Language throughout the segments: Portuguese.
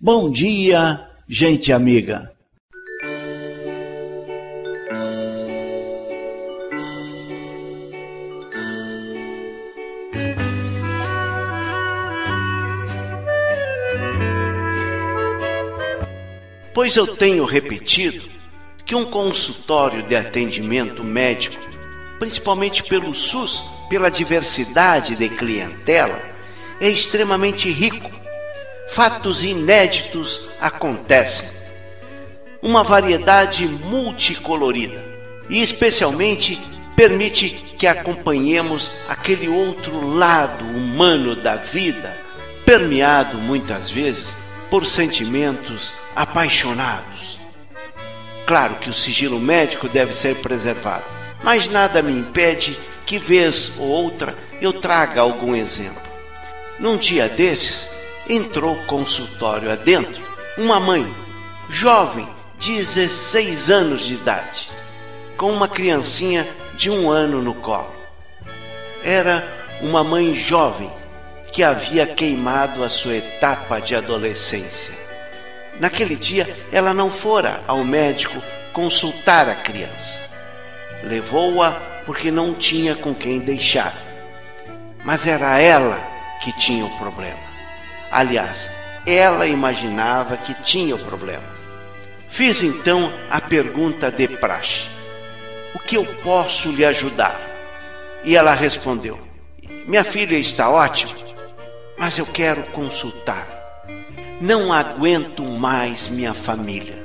Bom dia, gente amiga. Pois eu tenho repetido que um consultório de atendimento médico, principalmente pelo SUS, pela diversidade de clientela, é extremamente rico. Fatos inéditos acontecem. Uma variedade multicolorida e, especialmente, permite que acompanhemos aquele outro lado humano da vida, permeado muitas vezes por sentimentos apaixonados. Claro que o sigilo médico deve ser preservado, mas nada me impede que, vez ou outra, eu traga algum exemplo. Num dia desses, entrou consultório adentro uma mãe, jovem, 16 anos de idade, com uma criancinha de um ano no colo. Era uma mãe jovem que havia queimado a sua etapa de adolescência. Naquele dia, ela não fora ao médico consultar a criança. Levou-a porque não tinha com quem deixar. Mas era ela que tinha o problema. Aliás, ela imaginava que tinha o problema. Fiz então a pergunta de praxe: O que eu posso lhe ajudar? E ela respondeu: Minha filha está ótima, mas eu quero consultar. Não aguento mais minha família.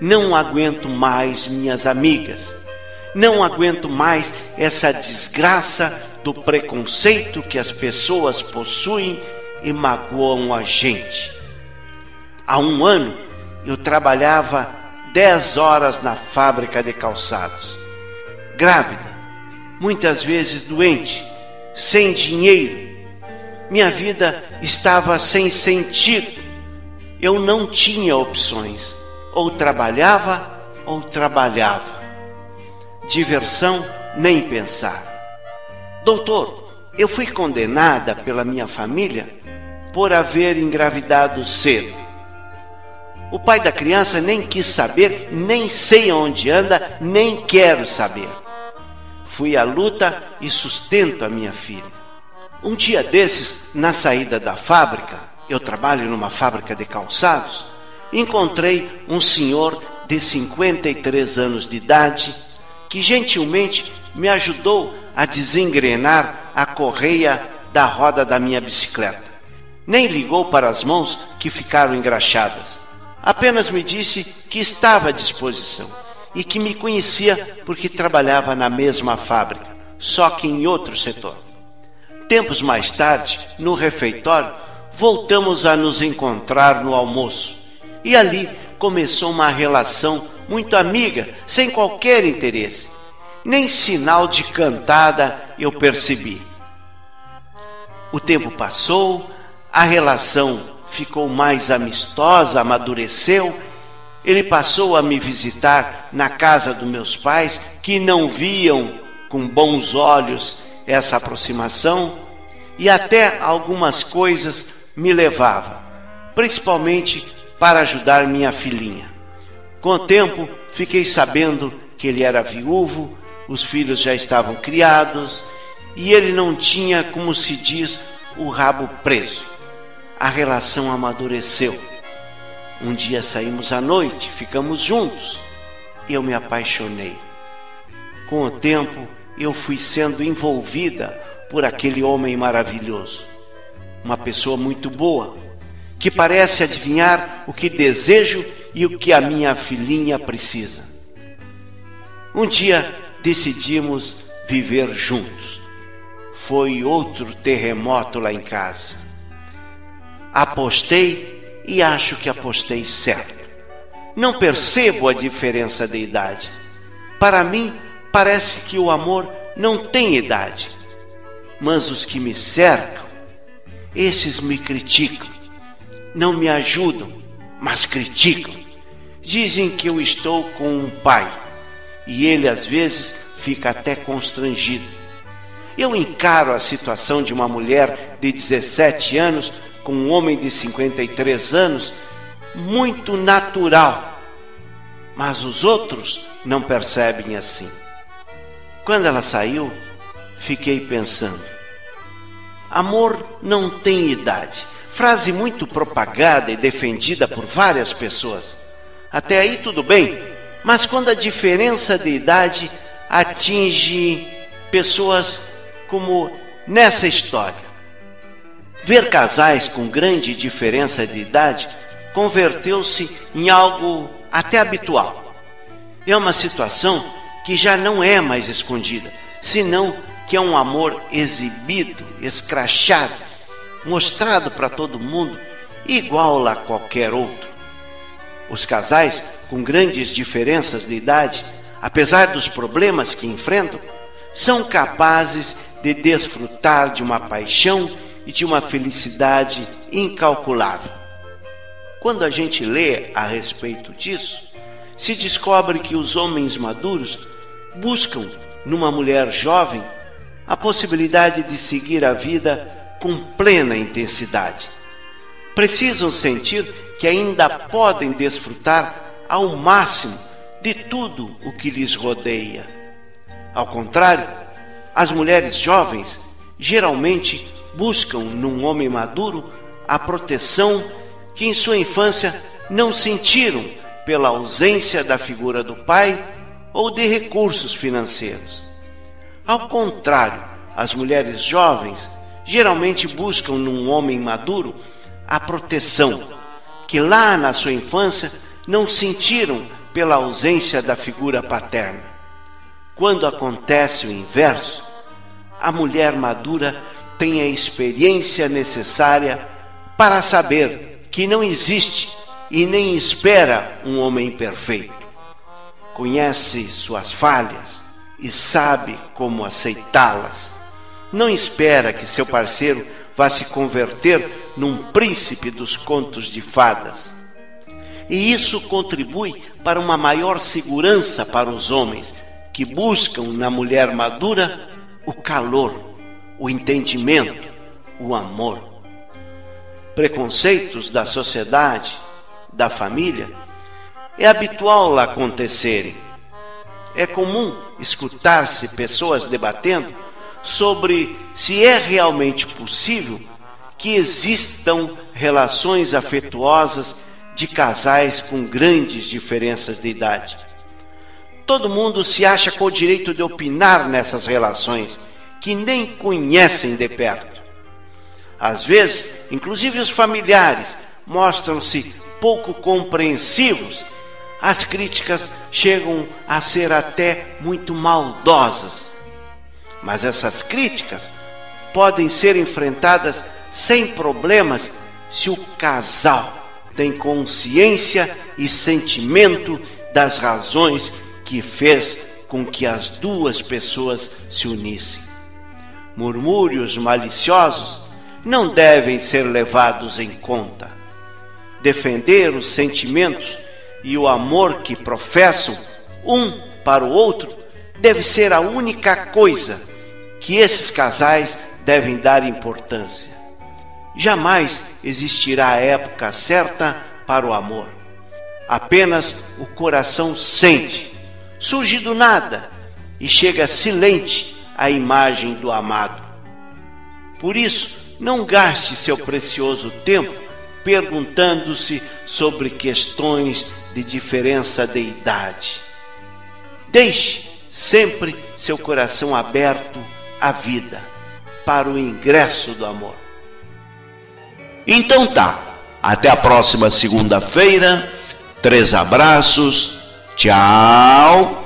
Não aguento mais minhas amigas. Não aguento mais essa desgraça do preconceito que as pessoas possuem e magoam a gente. Há um ano eu trabalhava dez horas na fábrica de calçados, grávida, muitas vezes doente, sem dinheiro. Minha vida estava sem sentido eu não tinha opções. Ou trabalhava ou trabalhava. Diversão, nem pensar. Doutor, eu fui condenada pela minha família por haver engravidado cedo. O pai da criança nem quis saber, nem sei onde anda, nem quero saber. Fui à luta e sustento a minha filha. Um dia desses, na saída da fábrica, eu trabalho numa fábrica de calçados, encontrei um senhor de 53 anos de idade que gentilmente me ajudou a desengrenar a correia da roda da minha bicicleta. Nem ligou para as mãos que ficaram engraxadas. Apenas me disse que estava à disposição e que me conhecia porque trabalhava na mesma fábrica, só que em outro setor. Tempos mais tarde, no refeitório, voltamos a nos encontrar no almoço. E ali começou uma relação muito amiga, sem qualquer interesse. Nem sinal de cantada eu percebi. O tempo passou, a relação ficou mais amistosa, amadureceu. Ele passou a me visitar na casa dos meus pais, que não viam com bons olhos essa aproximação, e até algumas coisas me levava, principalmente para ajudar minha filhinha. Com o tempo, fiquei sabendo que ele era viúvo, os filhos já estavam criados e ele não tinha, como se diz, o rabo preso. A relação amadureceu. Um dia saímos à noite, ficamos juntos. Eu me apaixonei. Com o tempo, eu fui sendo envolvida por aquele homem maravilhoso uma pessoa muito boa, que parece adivinhar o que desejo e o que a minha filhinha precisa. Um dia decidimos viver juntos. Foi outro terremoto lá em casa. Apostei e acho que apostei certo. Não percebo a diferença de idade. Para mim, parece que o amor não tem idade. Mas os que me cercam esses me criticam, não me ajudam, mas criticam. Dizem que eu estou com um pai e ele às vezes fica até constrangido. Eu encaro a situação de uma mulher de 17 anos com um homem de 53 anos muito natural, mas os outros não percebem assim. Quando ela saiu, fiquei pensando: amor não tem idade. Frase muito propagada e defendida por várias pessoas. Até aí tudo bem, mas quando a diferença de idade atinge pessoas como nessa história. Ver casais com grande diferença de idade converteu-se em algo até habitual. É uma situação que já não é mais escondida, senão que é um amor exibido, escrachado, mostrado para todo mundo, igual a qualquer outro. Os casais com grandes diferenças de idade, apesar dos problemas que enfrentam, são capazes de desfrutar de uma paixão e de uma felicidade incalculável. Quando a gente lê a respeito disso, se descobre que os homens maduros buscam numa mulher jovem a possibilidade de seguir a vida com plena intensidade. Precisam sentir que ainda podem desfrutar ao máximo de tudo o que lhes rodeia. Ao contrário, as mulheres jovens geralmente buscam num homem maduro a proteção que em sua infância não sentiram pela ausência da figura do pai ou de recursos financeiros. Ao contrário, as mulheres jovens geralmente buscam num homem maduro a proteção que lá na sua infância não sentiram pela ausência da figura paterna. Quando acontece o inverso, a mulher madura tem a experiência necessária para saber que não existe e nem espera um homem perfeito. Conhece suas falhas e sabe como aceitá-las. Não espera que seu parceiro vá se converter num príncipe dos contos de fadas. E isso contribui para uma maior segurança para os homens que buscam na mulher madura o calor o entendimento, o amor. Preconceitos da sociedade, da família, é habitual acontecerem. É comum escutar-se pessoas debatendo sobre se é realmente possível que existam relações afetuosas de casais com grandes diferenças de idade. Todo mundo se acha com o direito de opinar nessas relações que nem conhecem de perto. Às vezes, inclusive os familiares mostram-se pouco compreensivos. As críticas chegam a ser até muito maldosas. Mas essas críticas podem ser enfrentadas sem problemas se o casal tem consciência e sentimento das razões que fez com que as duas pessoas se unissem murmúrios maliciosos não devem ser levados em conta. Defender os sentimentos e o amor que professam um para o outro deve ser a única coisa que esses casais devem dar importância. Jamais existirá a época certa para o amor. Apenas o coração sente, surge do nada e chega silente a imagem do amado. Por isso, não gaste seu precioso tempo perguntando-se sobre questões de diferença de idade. Deixe sempre seu coração aberto à vida, para o ingresso do amor. Então tá. Até a próxima segunda-feira. Três abraços. Tchau.